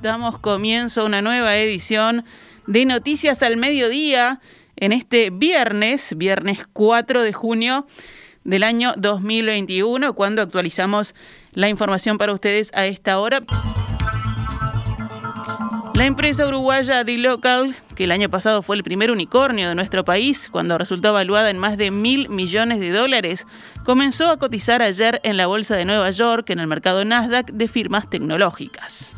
damos comienzo a una nueva edición de Noticias al Mediodía en este viernes, viernes 4 de junio del año 2021, cuando actualizamos la información para ustedes a esta hora. La empresa uruguaya D-Local, que el año pasado fue el primer unicornio de nuestro país, cuando resultó evaluada en más de mil millones de dólares, comenzó a cotizar ayer en la Bolsa de Nueva York, en el mercado Nasdaq de firmas tecnológicas.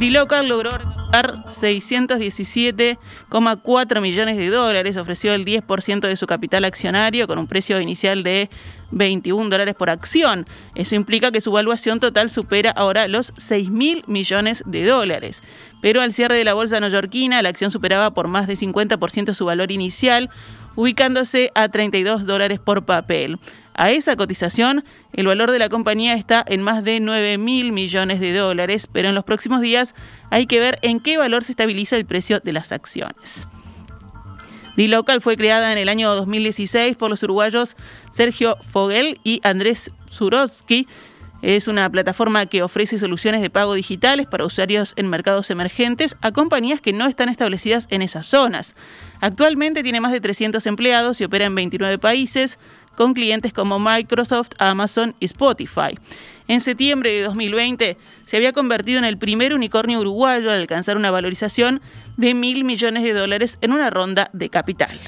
D-Local logró 617,4 millones de dólares, ofreció el 10% de su capital accionario con un precio inicial de 21 dólares por acción. Eso implica que su valuación total supera ahora los 6 mil millones de dólares. Pero al cierre de la bolsa neoyorquina, la acción superaba por más de 50% su valor inicial, ubicándose a 32 dólares por papel. A esa cotización, el valor de la compañía está en más de 9 mil millones de dólares, pero en los próximos días hay que ver en qué valor se estabiliza el precio de las acciones. D-Local fue creada en el año 2016 por los uruguayos Sergio Fogel y Andrés Zurotsky. Es una plataforma que ofrece soluciones de pago digitales para usuarios en mercados emergentes a compañías que no están establecidas en esas zonas. Actualmente tiene más de 300 empleados y opera en 29 países con clientes como Microsoft, Amazon y Spotify. En septiembre de 2020 se había convertido en el primer unicornio uruguayo al alcanzar una valorización de mil millones de dólares en una ronda de capital.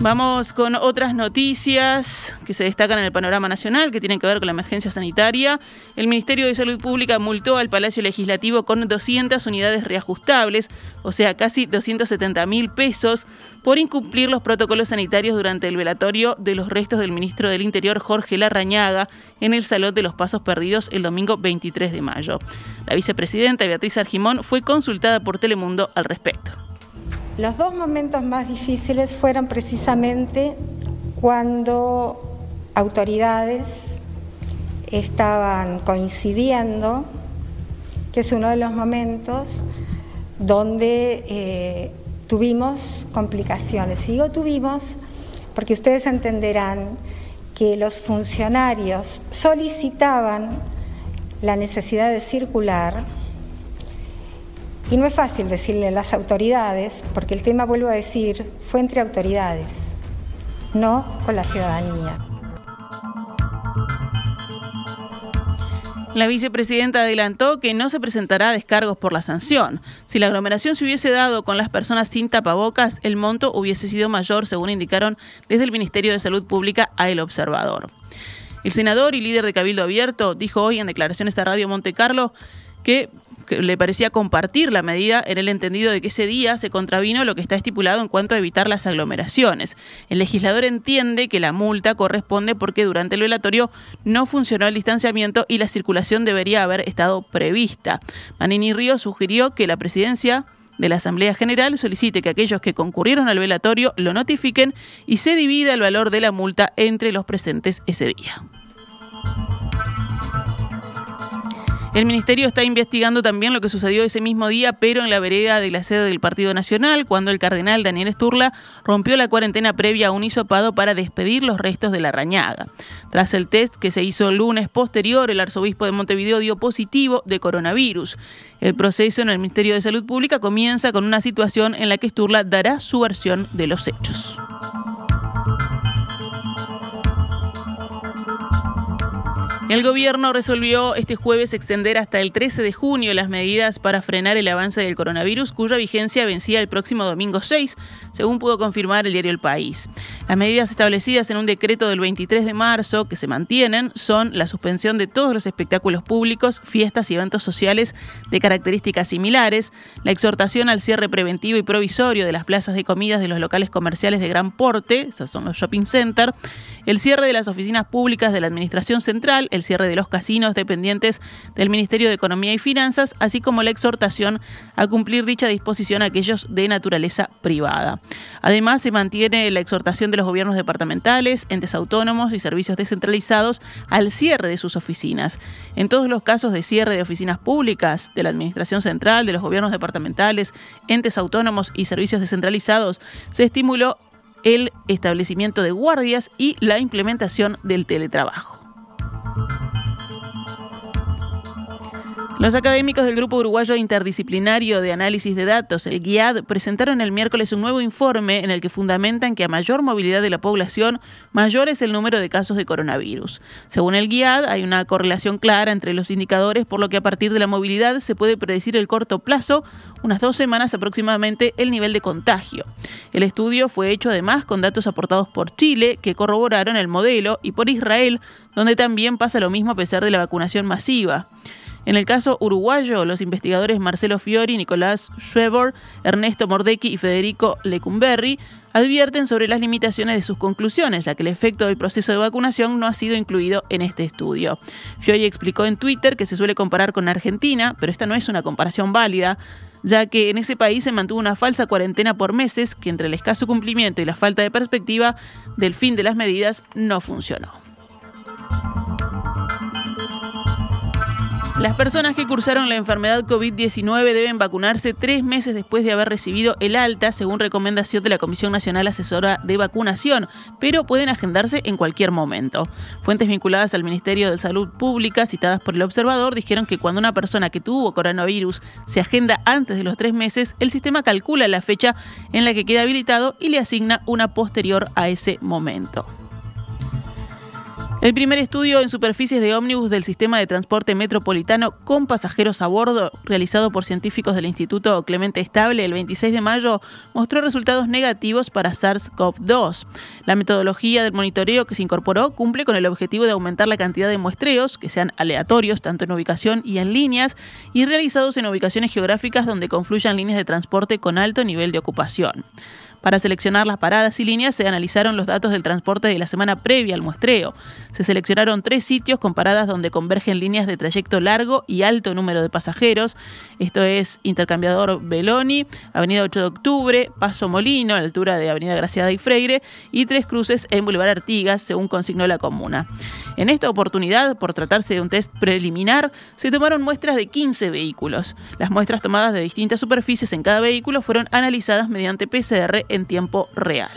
Vamos con otras noticias que se destacan en el panorama nacional que tienen que ver con la emergencia sanitaria. El Ministerio de Salud Pública multó al Palacio Legislativo con 200 unidades reajustables, o sea, casi 270 mil pesos, por incumplir los protocolos sanitarios durante el velatorio de los restos del ministro del Interior Jorge Larrañaga en el Salón de los Pasos Perdidos el domingo 23 de mayo. La vicepresidenta Beatriz Argimón fue consultada por Telemundo al respecto. Los dos momentos más difíciles fueron precisamente cuando autoridades estaban coincidiendo, que es uno de los momentos donde eh, tuvimos complicaciones. Y digo tuvimos porque ustedes entenderán que los funcionarios solicitaban la necesidad de circular y no es fácil decirle a las autoridades, porque el tema, vuelvo a decir, fue entre autoridades, no con la ciudadanía. La vicepresidenta adelantó que no se presentará descargos por la sanción. Si la aglomeración se hubiese dado con las personas sin tapabocas, el monto hubiese sido mayor, según indicaron desde el Ministerio de Salud Pública a El Observador. El senador y líder de Cabildo Abierto dijo hoy en declaraciones a Radio Monte Carlo que le parecía compartir la medida en el entendido de que ese día se contravino lo que está estipulado en cuanto a evitar las aglomeraciones. El legislador entiende que la multa corresponde porque durante el velatorio no funcionó el distanciamiento y la circulación debería haber estado prevista. Manini Río sugirió que la presidencia de la Asamblea General solicite que aquellos que concurrieron al velatorio lo notifiquen y se divida el valor de la multa entre los presentes ese día. El ministerio está investigando también lo que sucedió ese mismo día, pero en la vereda de la sede del Partido Nacional, cuando el cardenal Daniel Sturla rompió la cuarentena previa a un hisopado para despedir los restos de la rañaga. Tras el test que se hizo el lunes posterior, el arzobispo de Montevideo dio positivo de coronavirus. El proceso en el Ministerio de Salud Pública comienza con una situación en la que Sturla dará su versión de los hechos. El gobierno resolvió este jueves extender hasta el 13 de junio las medidas para frenar el avance del coronavirus, cuya vigencia vencía el próximo domingo 6, según pudo confirmar el diario El País. Las medidas establecidas en un decreto del 23 de marzo que se mantienen son la suspensión de todos los espectáculos públicos, fiestas y eventos sociales de características similares, la exhortación al cierre preventivo y provisorio de las plazas de comidas de los locales comerciales de gran porte, esos son los shopping centers, el cierre de las oficinas públicas de la Administración Central, el cierre de los casinos dependientes del Ministerio de Economía y Finanzas, así como la exhortación a cumplir dicha disposición a aquellos de naturaleza privada. Además, se mantiene la exhortación de los gobiernos departamentales, entes autónomos y servicios descentralizados al cierre de sus oficinas. En todos los casos de cierre de oficinas públicas, de la Administración Central, de los gobiernos departamentales, entes autónomos y servicios descentralizados, se estimuló el establecimiento de guardias y la implementación del teletrabajo. Los académicos del Grupo Uruguayo Interdisciplinario de Análisis de Datos, el GIAD, presentaron el miércoles un nuevo informe en el que fundamentan que a mayor movilidad de la población, mayor es el número de casos de coronavirus. Según el GIAD, hay una correlación clara entre los indicadores, por lo que a partir de la movilidad se puede predecir el corto plazo, unas dos semanas aproximadamente, el nivel de contagio. El estudio fue hecho además con datos aportados por Chile, que corroboraron el modelo, y por Israel, donde también pasa lo mismo a pesar de la vacunación masiva. En el caso uruguayo, los investigadores Marcelo Fiori, Nicolás Schweber, Ernesto Mordecki y Federico Lecumberri advierten sobre las limitaciones de sus conclusiones, ya que el efecto del proceso de vacunación no ha sido incluido en este estudio. Fiori explicó en Twitter que se suele comparar con Argentina, pero esta no es una comparación válida ya que en ese país se mantuvo una falsa cuarentena por meses que entre el escaso cumplimiento y la falta de perspectiva del fin de las medidas no funcionó. Las personas que cursaron la enfermedad COVID-19 deben vacunarse tres meses después de haber recibido el alta, según recomendación de la Comisión Nacional Asesora de Vacunación, pero pueden agendarse en cualquier momento. Fuentes vinculadas al Ministerio de Salud Pública, citadas por el observador, dijeron que cuando una persona que tuvo coronavirus se agenda antes de los tres meses, el sistema calcula la fecha en la que queda habilitado y le asigna una posterior a ese momento. El primer estudio en superficies de ómnibus del sistema de transporte metropolitano con pasajeros a bordo, realizado por científicos del Instituto Clemente Estable el 26 de mayo, mostró resultados negativos para SARS-CoV-2. La metodología del monitoreo que se incorporó cumple con el objetivo de aumentar la cantidad de muestreos, que sean aleatorios tanto en ubicación y en líneas, y realizados en ubicaciones geográficas donde confluyan líneas de transporte con alto nivel de ocupación. Para seleccionar las paradas y líneas se analizaron los datos del transporte de la semana previa al muestreo. Se seleccionaron tres sitios con paradas donde convergen líneas de trayecto largo y alto número de pasajeros. Esto es Intercambiador Beloni, Avenida 8 de Octubre, Paso Molino, a la altura de Avenida Graciada y Freire, y tres cruces en Boulevard Artigas, según consignó la comuna. En esta oportunidad, por tratarse de un test preliminar, se tomaron muestras de 15 vehículos. Las muestras tomadas de distintas superficies en cada vehículo fueron analizadas mediante PCR en tiempo real.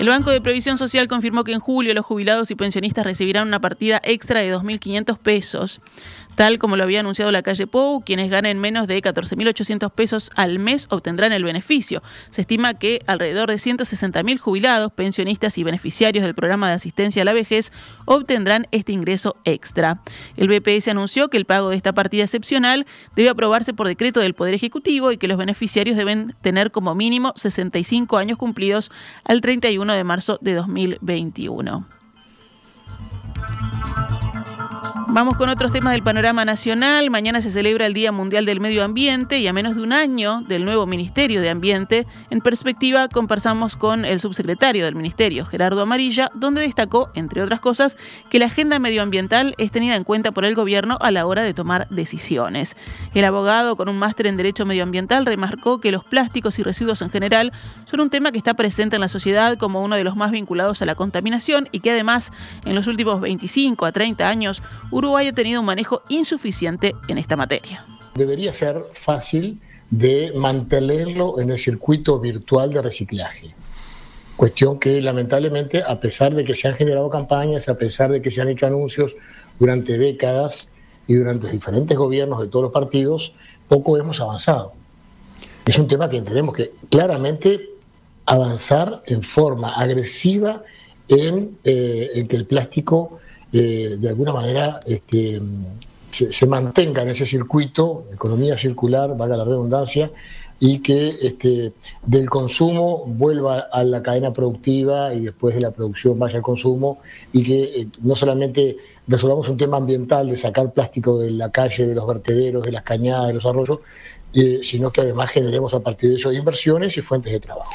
El Banco de Previsión Social confirmó que en julio los jubilados y pensionistas recibirán una partida extra de 2.500 pesos tal como lo había anunciado la calle Pou, quienes ganen menos de 14.800 pesos al mes obtendrán el beneficio. Se estima que alrededor de 160.000 jubilados, pensionistas y beneficiarios del programa de asistencia a la vejez obtendrán este ingreso extra. El BPS anunció que el pago de esta partida excepcional debe aprobarse por decreto del Poder Ejecutivo y que los beneficiarios deben tener como mínimo 65 años cumplidos al 31 de marzo de 2021. Vamos con otros temas del panorama nacional. Mañana se celebra el Día Mundial del Medio Ambiente y a menos de un año del nuevo Ministerio de Ambiente, en perspectiva conversamos con el subsecretario del Ministerio, Gerardo Amarilla, donde destacó, entre otras cosas, que la agenda medioambiental es tenida en cuenta por el gobierno a la hora de tomar decisiones. El abogado con un máster en Derecho Medioambiental remarcó que los plásticos y residuos en general son un tema que está presente en la sociedad como uno de los más vinculados a la contaminación y que además en los últimos 25 a 30 años Uruguay ha tenido un manejo insuficiente en esta materia. Debería ser fácil de mantenerlo en el circuito virtual de reciclaje. Cuestión que lamentablemente, a pesar de que se han generado campañas, a pesar de que se han hecho anuncios durante décadas y durante diferentes gobiernos de todos los partidos, poco hemos avanzado. Es un tema que tenemos que claramente avanzar en forma agresiva en, eh, en que el plástico de alguna manera este, se, mantenga en ese circuito, economía circular, valga la redundancia, y que este, del consumo vuelva a la cadena productiva y después de la producción vaya al consumo y que eh, no solamente resolvamos un tema ambiental de sacar plástico de la calle, de los vertederos, de las cañadas, de los arroyos, eh, sino que además generemos a partir de eso inversiones y fuentes de trabajo.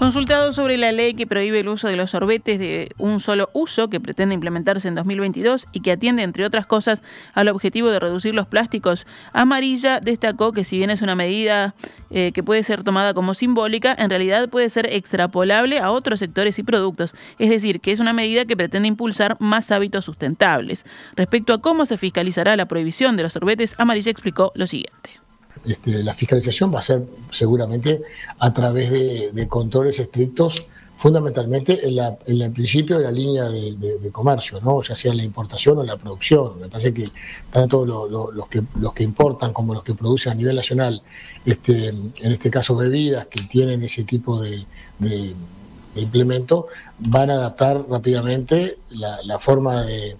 Consultado sobre la ley que prohíbe el uso de los sorbetes de un solo uso que pretende implementarse en 2022 y que atiende, entre otras cosas, al objetivo de reducir los plásticos, Amarilla destacó que si bien es una medida eh, que puede ser tomada como simbólica, en realidad puede ser extrapolable a otros sectores y productos, es decir, que es una medida que pretende impulsar más hábitos sustentables. Respecto a cómo se fiscalizará la prohibición de los sorbetes, Amarilla explicó lo siguiente este, la fiscalización va a ser seguramente a través de, controles estrictos, fundamentalmente en, el principio de la línea de, comercio, ¿no? ya sea la importación o la producción. Me parece que tanto los, que, los que importan como los que producen a nivel nacional, este, en este caso bebidas que tienen ese tipo de, implemento, van a adaptar rápidamente la, forma de,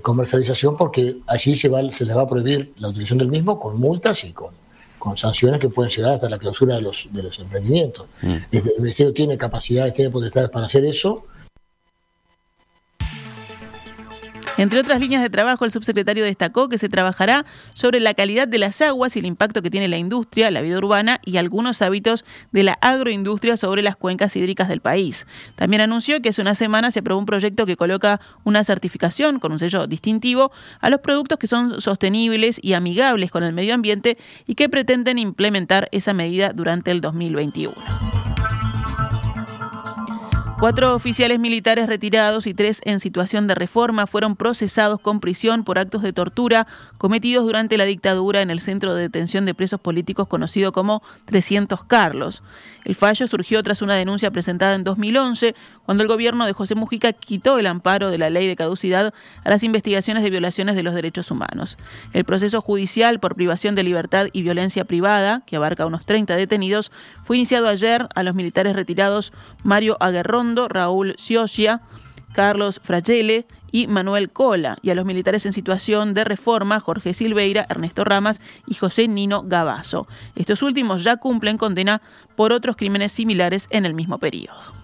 comercialización porque allí se, va, se les va a prohibir la utilización del mismo con multas y con, con sanciones que pueden llegar hasta la clausura de los, de los emprendimientos. Mm. El Ministerio tiene capacidades, tiene potestades para hacer eso Entre otras líneas de trabajo, el subsecretario destacó que se trabajará sobre la calidad de las aguas y el impacto que tiene la industria, la vida urbana y algunos hábitos de la agroindustria sobre las cuencas hídricas del país. También anunció que hace una semana se aprobó un proyecto que coloca una certificación con un sello distintivo a los productos que son sostenibles y amigables con el medio ambiente y que pretenden implementar esa medida durante el 2021. Cuatro oficiales militares retirados y tres en situación de reforma fueron procesados con prisión por actos de tortura cometidos durante la dictadura en el centro de detención de presos políticos conocido como 300 Carlos. El fallo surgió tras una denuncia presentada en 2011, cuando el gobierno de José Mujica quitó el amparo de la ley de caducidad a las investigaciones de violaciones de los derechos humanos. El proceso judicial por privación de libertad y violencia privada, que abarca unos 30 detenidos, fue iniciado ayer a los militares retirados Mario Raúl Ciocia, Carlos Fragele y Manuel Cola, y a los militares en situación de reforma Jorge Silveira, Ernesto Ramas y José Nino Gabazo. Estos últimos ya cumplen condena por otros crímenes similares en el mismo periodo.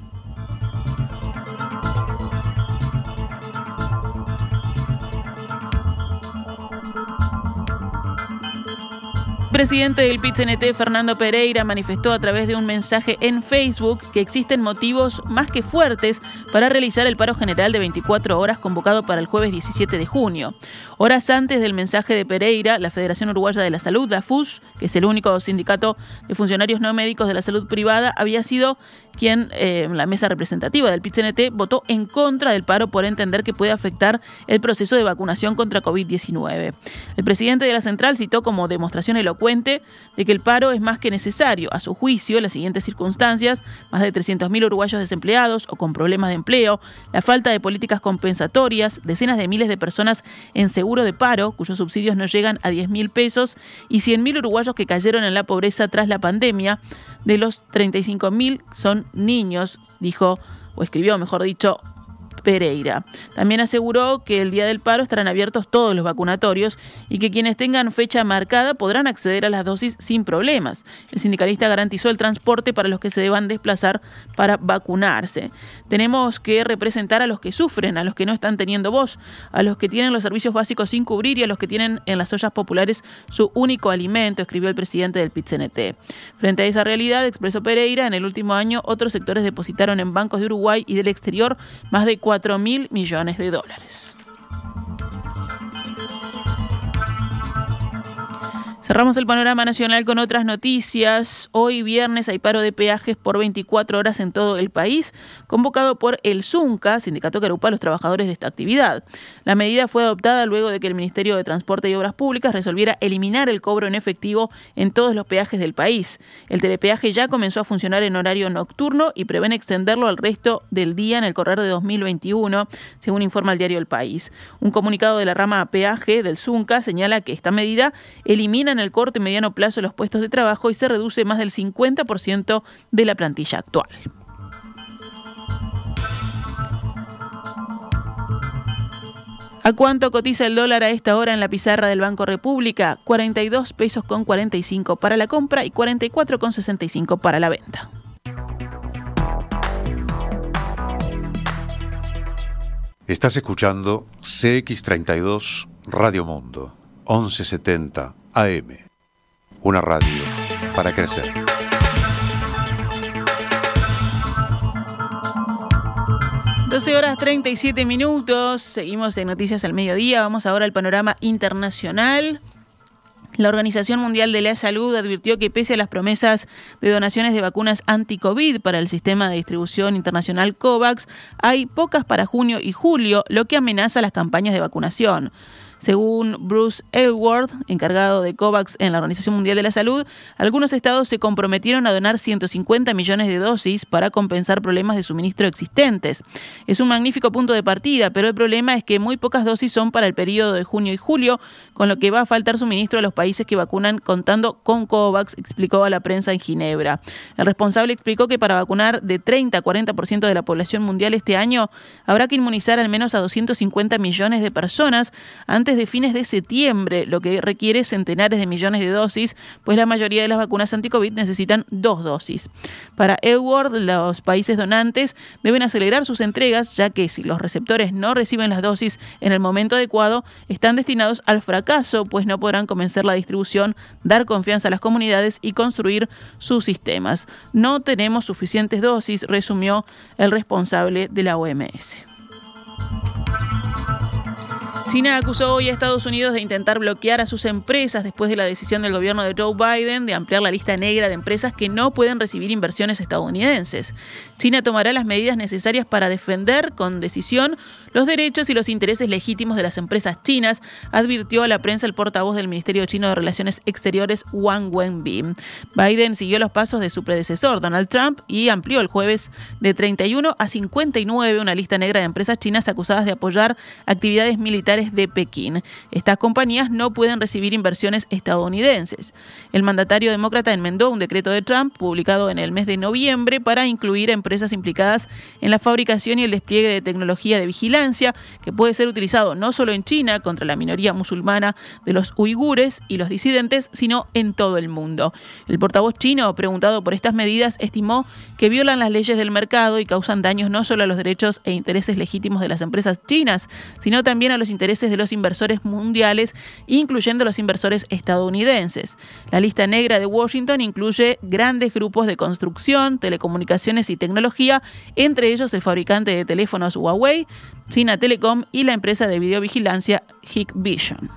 Presidente del pit Fernando Pereira, manifestó a través de un mensaje en Facebook que existen motivos más que fuertes para realizar el paro general de 24 horas convocado para el jueves 17 de junio. Horas antes del mensaje de Pereira, la Federación Uruguaya de la Salud, la FUS, que es el único sindicato de funcionarios no médicos de la salud privada, había sido quien, eh, la mesa representativa del pit votó en contra del paro por entender que puede afectar el proceso de vacunación contra COVID-19. El presidente de la central citó como demostración elocuente de que el paro es más que necesario. A su juicio, las siguientes circunstancias, más de 300.000 uruguayos desempleados o con problemas de empleo, la falta de políticas compensatorias, decenas de miles de personas en seguro de paro, cuyos subsidios no llegan a 10.000 pesos, y 100.000 uruguayos que cayeron en la pobreza tras la pandemia, de los 35.000 son niños, dijo, o escribió, mejor dicho, Pereira. También aseguró que el día del paro estarán abiertos todos los vacunatorios y que quienes tengan fecha marcada podrán acceder a las dosis sin problemas. El sindicalista garantizó el transporte para los que se deban desplazar para vacunarse. Tenemos que representar a los que sufren, a los que no están teniendo voz, a los que tienen los servicios básicos sin cubrir y a los que tienen en las ollas populares su único alimento, escribió el presidente del PIT-CNT. Frente a esa realidad, expresó Pereira, en el último año otros sectores depositaron en bancos de Uruguay y del exterior más de 4 mil millones de dólares. Cerramos el panorama nacional con otras noticias. Hoy viernes hay paro de peajes por 24 horas en todo el país, convocado por el ZUNCA, sindicato que agrupa a los trabajadores de esta actividad. La medida fue adoptada luego de que el Ministerio de Transporte y Obras Públicas resolviera eliminar el cobro en efectivo en todos los peajes del país. El telepeaje ya comenzó a funcionar en horario nocturno y prevén extenderlo al resto del día en el correr de 2021, según informa el diario El País. Un comunicado de la rama peaje del ZUNCA señala que esta medida elimina en el corto y mediano plazo los puestos de trabajo y se reduce más del 50% de la plantilla actual. ¿A cuánto cotiza el dólar a esta hora en la pizarra del Banco República? 42 pesos con 45 para la compra y 44 con 65 para la venta. Estás escuchando CX32 Radio Mundo, 1170 AM. Una radio para crecer. Doce horas 37 minutos. Seguimos en Noticias al Mediodía. Vamos ahora al panorama internacional. La Organización Mundial de la Salud advirtió que pese a las promesas de donaciones de vacunas anti-COVID para el sistema de distribución internacional COVAX, hay pocas para junio y julio, lo que amenaza las campañas de vacunación. Según Bruce Elward, encargado de COVAX en la Organización Mundial de la Salud, algunos estados se comprometieron a donar 150 millones de dosis para compensar problemas de suministro existentes. Es un magnífico punto de partida, pero el problema es que muy pocas dosis son para el periodo de junio y julio, con lo que va a faltar suministro a los países que vacunan contando con COVAX, explicó a la prensa en Ginebra. El responsable explicó que para vacunar de 30 a 40% de la población mundial este año, habrá que inmunizar al menos a 250 millones de personas antes de fines de septiembre, lo que requiere centenares de millones de dosis, pues la mayoría de las vacunas anti-COVID necesitan dos dosis. Para Edward, los países donantes deben acelerar sus entregas, ya que si los receptores no reciben las dosis en el momento adecuado, están destinados al fracaso, pues no podrán comenzar la distribución, dar confianza a las comunidades y construir sus sistemas. No tenemos suficientes dosis, resumió el responsable de la OMS. China acusó hoy a Estados Unidos de intentar bloquear a sus empresas después de la decisión del gobierno de Joe Biden de ampliar la lista negra de empresas que no pueden recibir inversiones estadounidenses. China tomará las medidas necesarias para defender con decisión los derechos y los intereses legítimos de las empresas chinas, advirtió a la prensa el portavoz del Ministerio Chino de Relaciones Exteriores Wang Wenbin. Biden siguió los pasos de su predecesor, Donald Trump, y amplió el jueves de 31 a 59 una lista negra de empresas chinas acusadas de apoyar actividades militares de Pekín. Estas compañías no pueden recibir inversiones estadounidenses. El mandatario demócrata enmendó un decreto de Trump publicado en el mes de noviembre para incluir a empresas implicadas en la fabricación y el despliegue de tecnología de vigilancia que puede ser utilizado no solo en China contra la minoría musulmana de los uigures y los disidentes, sino en todo el mundo. El portavoz chino, preguntado por estas medidas, estimó que violan las leyes del mercado y causan daños no solo a los derechos e intereses legítimos de las empresas chinas, sino también a los intereses de los inversores mundiales, incluyendo los inversores estadounidenses. La lista negra de Washington incluye grandes grupos de construcción, telecomunicaciones y tecnología, entre ellos el fabricante de teléfonos Huawei, China Telecom y la empresa de videovigilancia Hikvision.